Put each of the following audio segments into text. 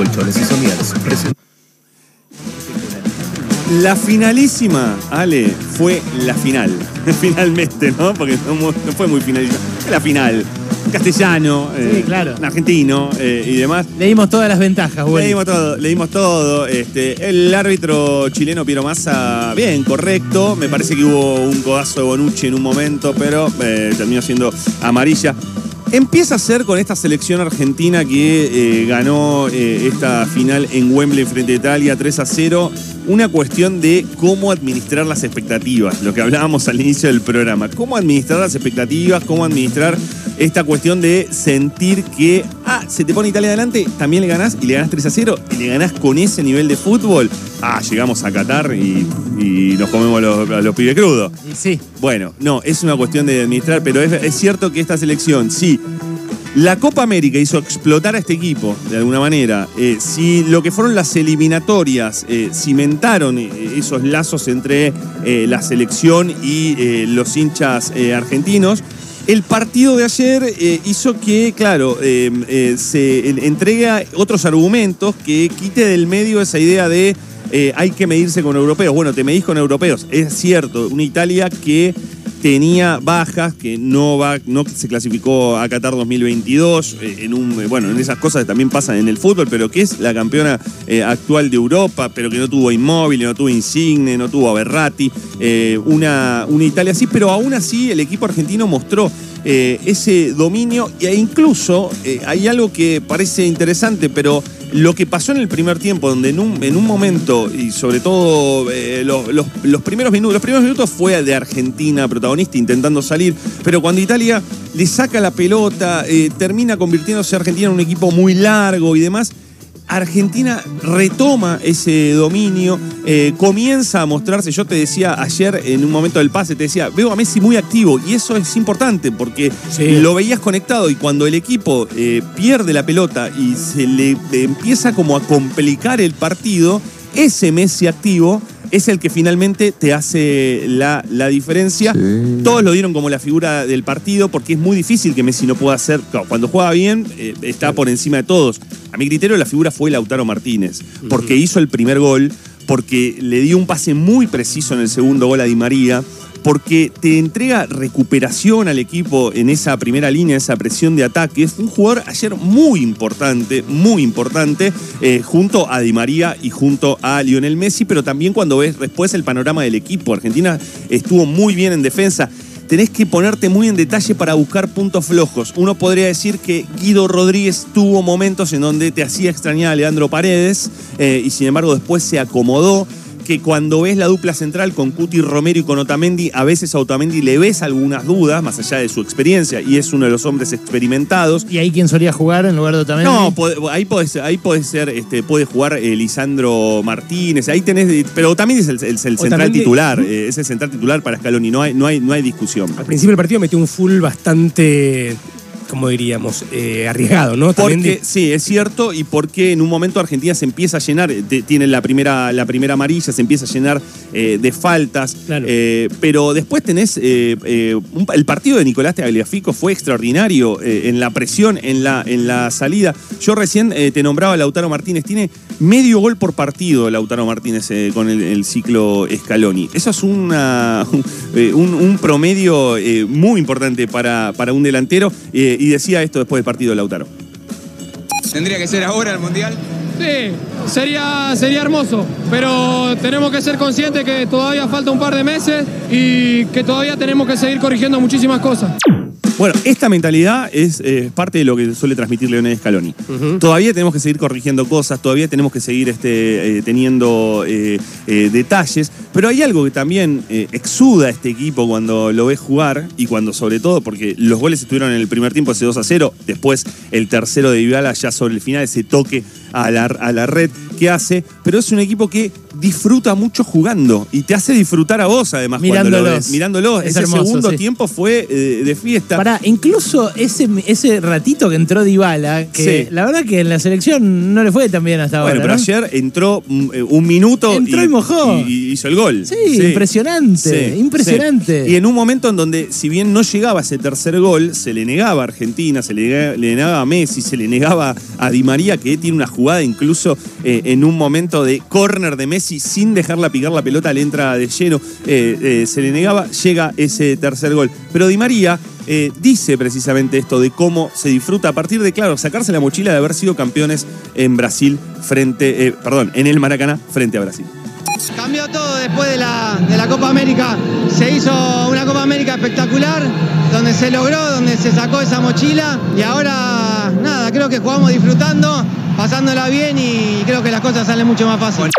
Colchones y La finalísima, Ale, fue la final. Finalmente, ¿no? Porque no, fue muy finalísima. Fue la final. Castellano, eh, claro. argentino eh, y demás. Le dimos todas las ventajas, güey. Leímos todo, leímos todo. Este, el árbitro chileno Piero Massa, bien, correcto. Me parece que hubo un codazo de Bonucci en un momento, pero eh, terminó siendo amarilla. Empieza a ser con esta selección argentina que eh, ganó eh, esta final en Wembley frente a Italia 3 a 0. Una cuestión de cómo administrar las expectativas, lo que hablábamos al inicio del programa. Cómo administrar las expectativas, cómo administrar esta cuestión de sentir que, ah, se te pone Italia adelante, también le ganás y le ganás 3 a 0 y le ganás con ese nivel de fútbol. Ah, llegamos a Qatar y, y nos comemos los, a los pibes crudos. Sí. Bueno, no, es una cuestión de administrar, pero es, es cierto que esta selección, sí. La Copa América hizo explotar a este equipo, de alguna manera. Eh, si lo que fueron las eliminatorias eh, cimentaron eh, esos lazos entre eh, la selección y los hinchas argentinos, el partido de ayer eh, hizo que, claro, eh, eh, se en- entrega otros argumentos que quite del medio esa idea de hay que medirse con europeos. Bueno, te medís con europeos. Es cierto, una Italia que tenía bajas, que no va, no se clasificó a Qatar 2022, eh, en un, eh, bueno, en esas cosas que también pasan en el fútbol, pero que es la campeona eh, actual de Europa, pero que no tuvo Inmóvil, no tuvo Insigne, no tuvo a Berratti, eh, una, una Italia así, pero aún así el equipo argentino mostró ese dominio e incluso hay algo que parece interesante, pero lo que pasó en el primer tiempo, donde en un, en un momento, y sobre todo eh, los, los- primeros minutos, los primeros minutos fue de Argentina protagonista intentando salir, pero cuando Italia le saca la pelota, eh, termina convirtiéndose Argentina en un equipo muy largo y demás, Argentina retoma ese dominio, eh, comienza a mostrarse, yo te decía ayer en un momento del pase, te decía, veo a Messi muy activo y eso es importante porque Sí. lo veías conectado y cuando el equipo eh, pierde la pelota y se le empieza como a complicar el partido, ese Messi activo es el que finalmente te hace la, la diferencia. Todos lo dieron como la figura del partido porque es muy difícil que Messi no pueda hacer. claro, Cuando juega bien, eh, está por encima de todos. A mi criterio, la figura fue Lautaro Martínez, porque hizo el primer gol, porque le dio un pase muy preciso en el segundo gol a Di María, porque te entrega recuperación al equipo en esa primera línea, esa presión de ataque. Fue un jugador ayer muy importante, muy importante, eh, junto a Di María y junto a Lionel Messi, pero también cuando ves después el panorama del equipo. Argentina estuvo muy bien en defensa. Tenés que ponerte muy en detalle para buscar puntos flojos. Uno podría decir que Guido Rodríguez tuvo momentos en donde te hacía extrañar a Leandro Paredes eh, y sin embargo después se acomodó que cuando ves la dupla central con Cuti Romero y con Otamendi, a veces a Otamendi le ves algunas dudas, más allá de su experiencia, y es uno de los hombres experimentados. ¿Y ahí quién solía jugar en lugar de Otamendi? No, ahí puede ser, ahí puede ser, este, puede jugar eh, Lisandro Martínez, ahí tenés, pero Otamendi es el, el- el central Otamendi- titular, eh, es el central titular para Scaloni, no hay, no hay, no hay discusión. Al principio del partido metió un full bastante, como diríamos, eh, arriesgado, ¿no? También Porque, de- sí, es cierto, y porque en un momento Argentina se empieza a llenar, eh, tiene la primera, la primera amarilla, se empieza a llenar eh, de faltas, Claro. eh, pero después tenés, un- el partido de Nicolás Tagliafico fue extraordinario en la presión, en la, en la salida. Yo recién te nombraba a Lautaro Martínez, tiene medio gol por partido Lautaro Martínez con el, el ciclo Scaloni. Eso es una, un, promedio muy importante para, para un delantero, eh, y decía esto después del partido de Lautaro. ¿Tendría que ser ahora el Mundial? Sí, sería, sería hermoso, pero tenemos que ser conscientes que todavía falta un par de meses y que todavía tenemos que seguir corrigiendo muchísimas cosas. Bueno, esta mentalidad es eh, parte de lo que suele transmitir Leonel Scaloni. Todavía tenemos que seguir corrigiendo cosas, todavía tenemos que seguir este, eh, teniendo eh, detalles, pero hay algo que también exuda a este equipo cuando lo ves jugar y cuando sobre todo, porque los goles estuvieron en el primer tiempo ese 2 a 0, después el tercero de Dybala ya sobre el final, ese toque a la, a la red que hace, pero es un equipo que disfruta mucho jugando y te hace disfrutar a vos además cuando lo Mirándolos. ves. Mirándolo. Es Ese hermoso, segundo sí. tiempo fue eh, de fiesta. Pará, incluso ese, ese ratito que entró Dybala, que Sí. la verdad que en la selección no le fue tan bien hasta Bueno, ahora. pero ¿no? ayer entró mm, eh, un minuto Entró y mojó. y- hizo el gol. Sí, impresionante, impresionante. Y en un momento en donde, si bien no llegaba ese tercer gol, se le negaba a Argentina, se le, nega- le negaba a Messi, se le negaba a Di María, que tiene unas jugada, incluso eh, en un momento de córner de Messi, sin dejarla picar la pelota, le entra de lleno, eh, eh, se le negaba, llega ese tercer gol. Pero Di María dice precisamente esto de cómo se disfruta a partir de, claro, sacarse la mochila de haber sido campeones en Brasil frente, perdón, en el Maracaná frente a Brasil. Cambió todo después de la, de la Copa América. Se hizo una Copa América espectacular, donde se logró, donde se sacó esa mochila y ahora, nada, creo que jugamos disfrutando, pasándola bien y creo que las cosas salen mucho más fácil.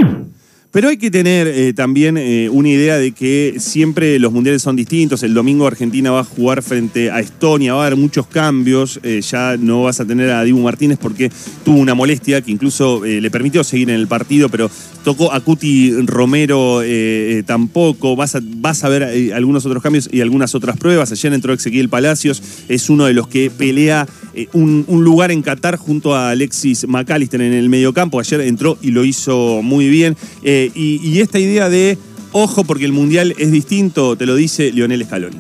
Pero hay que tener eh, también eh, una idea de que siempre los mundiales son distintos. El domingo Argentina va a jugar frente a Estonia, va a haber muchos cambios. Eh, ya no vas a tener a Dibu Martínez porque tuvo una molestia que incluso le permitió seguir en el partido, pero tocó a Cuti Romero tampoco. Vas a, vas a ver algunos otros cambios y algunas otras pruebas. Ayer entró Ezequiel Palacios, es uno de los que pelea eh, un, lugar en Qatar junto a Alexis McAllister en el mediocampo. Ayer entró y lo hizo muy bien. Eh, y, esta idea de, ojo, porque el Mundial es distinto, te lo dice Lionel Scaloni.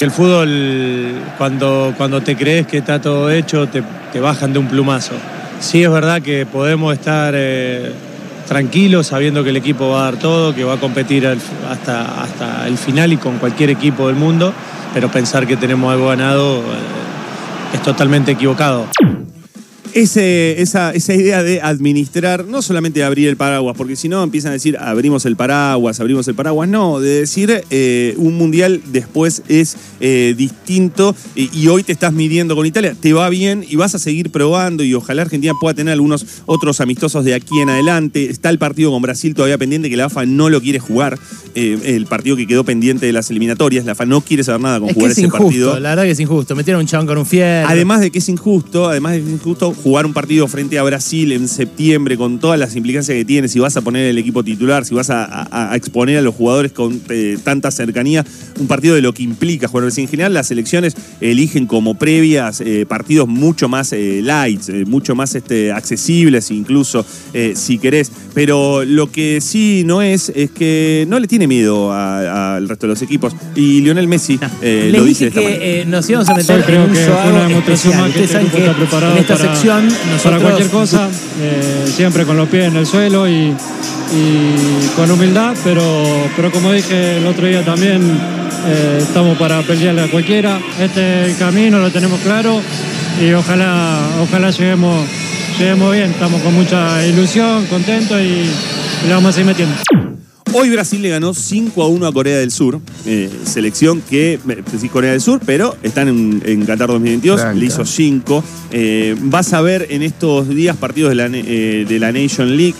El fútbol, cuando, cuando te crees que está todo hecho, te, te bajan de un plumazo. Sí es verdad que podemos estar eh, tranquilos sabiendo que el equipo va a dar todo, que va a competir hasta, hasta el final y con cualquier equipo del mundo, pero pensar que tenemos algo ganado eh, es totalmente equivocado. Ese- esa, esa idea de administrar, no solamente de abrir el paraguas, porque si no empiezan a decir abrimos el paraguas, abrimos el paraguas, no, de decir eh, un mundial después es eh, distinto y, y hoy te estás midiendo con Italia, te va bien y vas a seguir probando y ojalá Argentina pueda tener algunos otros amistosos de aquí en adelante. Está el partido con Brasil todavía pendiente que la AFA no lo quiere jugar, eh, el partido que quedó pendiente de las eliminatorias, la AFA no quiere saber nada con Es que jugar es ese injusto, partido. la verdad que es injusto. Metieron un chabón con un fierro. Además de que es injusto, además de que es injusto jugar un partido frente a Brasil en septiembre con todas las implicancias que tiene, si vas a poner el equipo titular, si vas a, exponer a los jugadores con eh, tanta cercanía, un partido de lo que implica jugar Brasil. En general, las selecciones eligen como previas eh, partidos mucho más eh, light, eh, mucho más este, accesibles incluso, si querés. Pero lo que sí no es, es que no le tiene miedo a- al resto de los equipos. Y Lionel Messi eh, Les lo dice dije de esta manera. que eh, nos íbamos a meter creo en un que fue una demostración especial. más que este está preparado en esta para- sección nosotros para cualquier cosa, eh, siempre con los pies en el suelo y, y con humildad, pero, pero como dije el otro día también, eh, estamos para pelearle a cualquiera. Este camino lo tenemos claro y ojalá, ojalá lleguemos, lleguemos bien. Estamos con mucha ilusión, contentos y, y le vamos a seguir metiendo. Hoy Brasil le ganó 5 a 1 a Corea del Sur, eh, selección que, sí, Corea del Sur, pero están en, en Qatar 2022, Franca. le hizo 5. Eh, vas a ver en estos días partidos de la, eh, de la Nation League.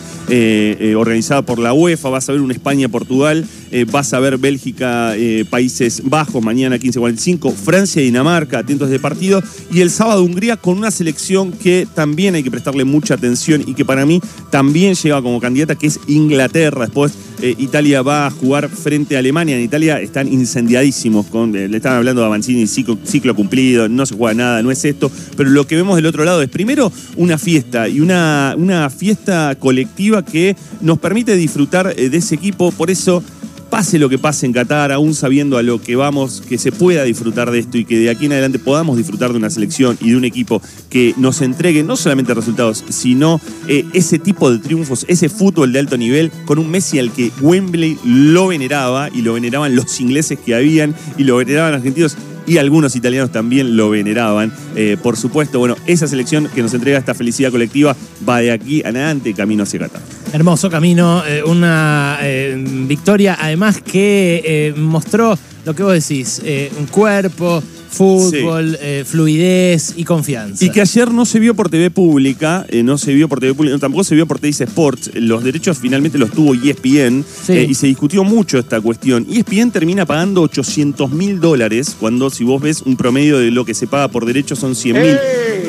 organizada por la UEFA, vas a ver un España-Portugal, vas a ver Bélgica, eh, Países Bajos, mañana 15.45, Francia y Dinamarca, atentos de partido, y el sábado Hungría con una selección que también hay que prestarle mucha atención y que para mí también llega como candidata, que es Inglaterra. Después eh, Italia va a jugar frente a Alemania. En Italia están incendiadísimos, eh, le estaban hablando a ciclo, ciclo cumplido, no se juega nada, no es esto. Pero lo que vemos del otro lado es primero una fiesta y una, una fiesta colectiva que nos permite disfrutar eh, de ese equipo. Por eso pase lo que pase en Qatar, aún sabiendo a lo que vamos, que se pueda disfrutar de esto y que de aquí en adelante podamos disfrutar de una selección y de un equipo que nos entregue no solamente resultados, sino eh, ese tipo de triunfos, ese fútbol de alto nivel, con un Messi al que Wembley lo veneraba y lo veneraban los ingleses que habían y lo veneraban argentinos y algunos italianos también lo veneraban. Eh, por supuesto, bueno, esa selección que nos entrega esta felicidad colectiva va de aquí en adelante camino hacia Qatar. Hermoso camino, eh, una eh, victoria además que eh, mostró lo que vos decís, un cuerpo, fútbol, eh, fluidez y confianza. Y que ayer no se vio por TV pública, eh, no se vio por TV pública, tampoco se vio por Teis Sports. Los derechos finalmente los tuvo ESPN Sí. eh, y se discutió mucho esta cuestión. ESPN termina pagando 800 mil dólares cuando, si vos ves un promedio de lo que se paga por derechos, son 100 mil.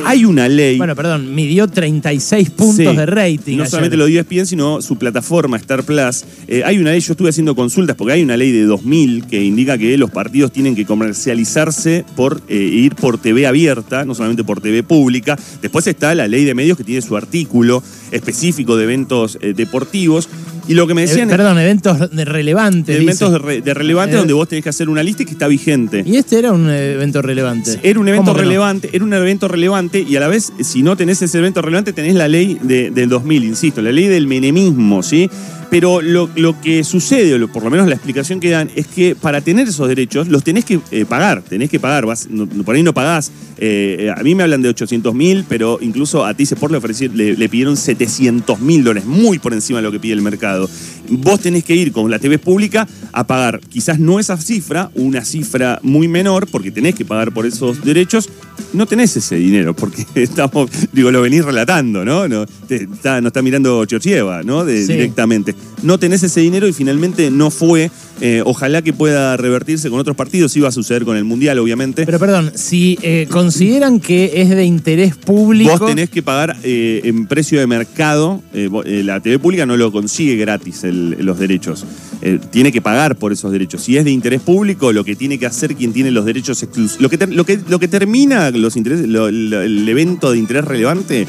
Hay una ley. Bueno, perdón, midió 36 puntos Sí. de rating. No ayer. solamente lo dio ESPN, sino su plataforma Star Plus. Eh, hay una ley, yo estuve haciendo consultas porque hay una ley de 2000 que indica que los partidos tienen que comercializarse por eh, ir por TV abierta, no solamente por TV pública. Después está la ley de medios que tiene su artículo específico de eventos eh, deportivos. Y lo que me Eh, decían perdón, eventos de relevantes. es eventos de, re- de relevante Eh, donde vos tenés que hacer una lista y que está vigente. Y este era un evento relevante. Era un evento relevante, era un evento relevante y a la vez, si no tenés ese evento relevante, tenés la ley de- del 2000, insisto, la ley del menemismo, ¿sí? Pero lo, lo que sucede, o por lo menos la explicación que dan, es que para tener esos derechos los tenés que eh, pagar, tenés que pagar, vas- por ahí no pagás. Eh, a mí me hablan de 800 mil, pero incluso a Tice Sport le, le, le pidieron 700 mil dólares, muy por encima de lo que pide el mercado. Vos tenés que ir con la TV pública a pagar, quizás no esa cifra, una cifra muy menor, porque tenés que pagar por esos derechos, no tenés ese dinero, porque estamos, digo, lo venís relatando, ¿no? No te- está, no está mirando Georgieva, ¿no? De- Sí. Directamente. No tenés ese dinero y finalmente no fue. Eh, ojalá que pueda revertirse con otros partidos. Iba a suceder con el Mundial, obviamente. Pero perdón, si eh, consideran que es de interés público. Vos tenés que pagar eh, en precio de mercado. la TV pública no lo consigue gratis el- los derechos. Tiene que pagar por esos derechos. Si es de interés público, lo que tiene que hacer quien tiene los derechos exclusivos. Lo que, ter- lo que, lo que termina los intereses, lo- lo- el evento de interés relevante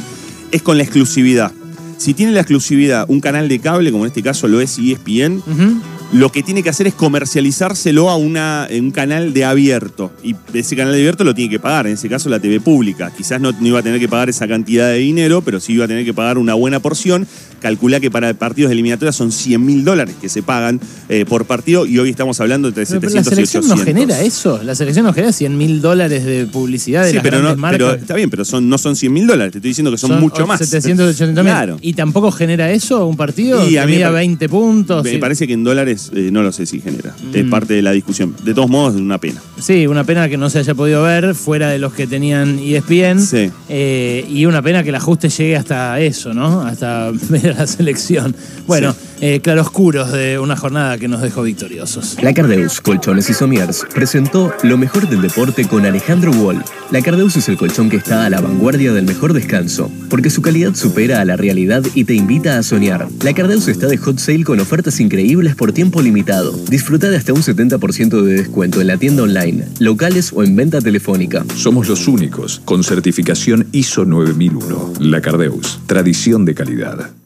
es con la exclusividad. Si tiene la exclusividad un canal de cable, como en este caso lo es ESPN, Ujú. Lo que tiene que hacer es comercializárselo a una, un canal de abierto. Y ese canal de abierto lo tiene que pagar, en ese caso la TV pública. Quizás no, no iba a tener que pagar esa cantidad de dinero, pero sí iba a tener que pagar una buena porción. Calcula que para partidos de eliminatoria son 100 mil dólares que se pagan eh, por partido y hoy estamos hablando entre Pero, pero 700 la selección y no 800. genera eso. La selección no genera 100 mil dólares de publicidad de Sí, las pero, grandes no, marcas. pero está bien, pero son, no son 100 mil dólares. Te estoy diciendo que son, mucho más. 780 mil. Claro. ¿Y tampoco genera eso un partido? Y que a mí me mida pare- 20 puntos. Me sí. parece que en dólares eh, no lo sé si genera. Es Mm. parte de la discusión. De todos modos, es una pena. Sí, una pena que no se haya podido ver fuera de los que tenían ESPN. Sí. Eh, y una pena que el ajuste llegue hasta eso, ¿no? Hasta ver a la selección. Bueno, eh, claroscuros de una jornada que nos dejó victoriosos. La Cardeus Colchones y Somiers presentó lo mejor del deporte con Alejandro Wall. La Cardeus es el colchón que está a la vanguardia del mejor descanso, porque su calidad supera a la realidad y te invita a soñar. La Cardeus está de hot sale con ofertas increíbles por tiempo limitado. Disfruta de hasta un 70% de descuento en la tienda online, locales o en venta telefónica. Somos los únicos con certificación ISO 9001. La Cardeus, tradición de calidad.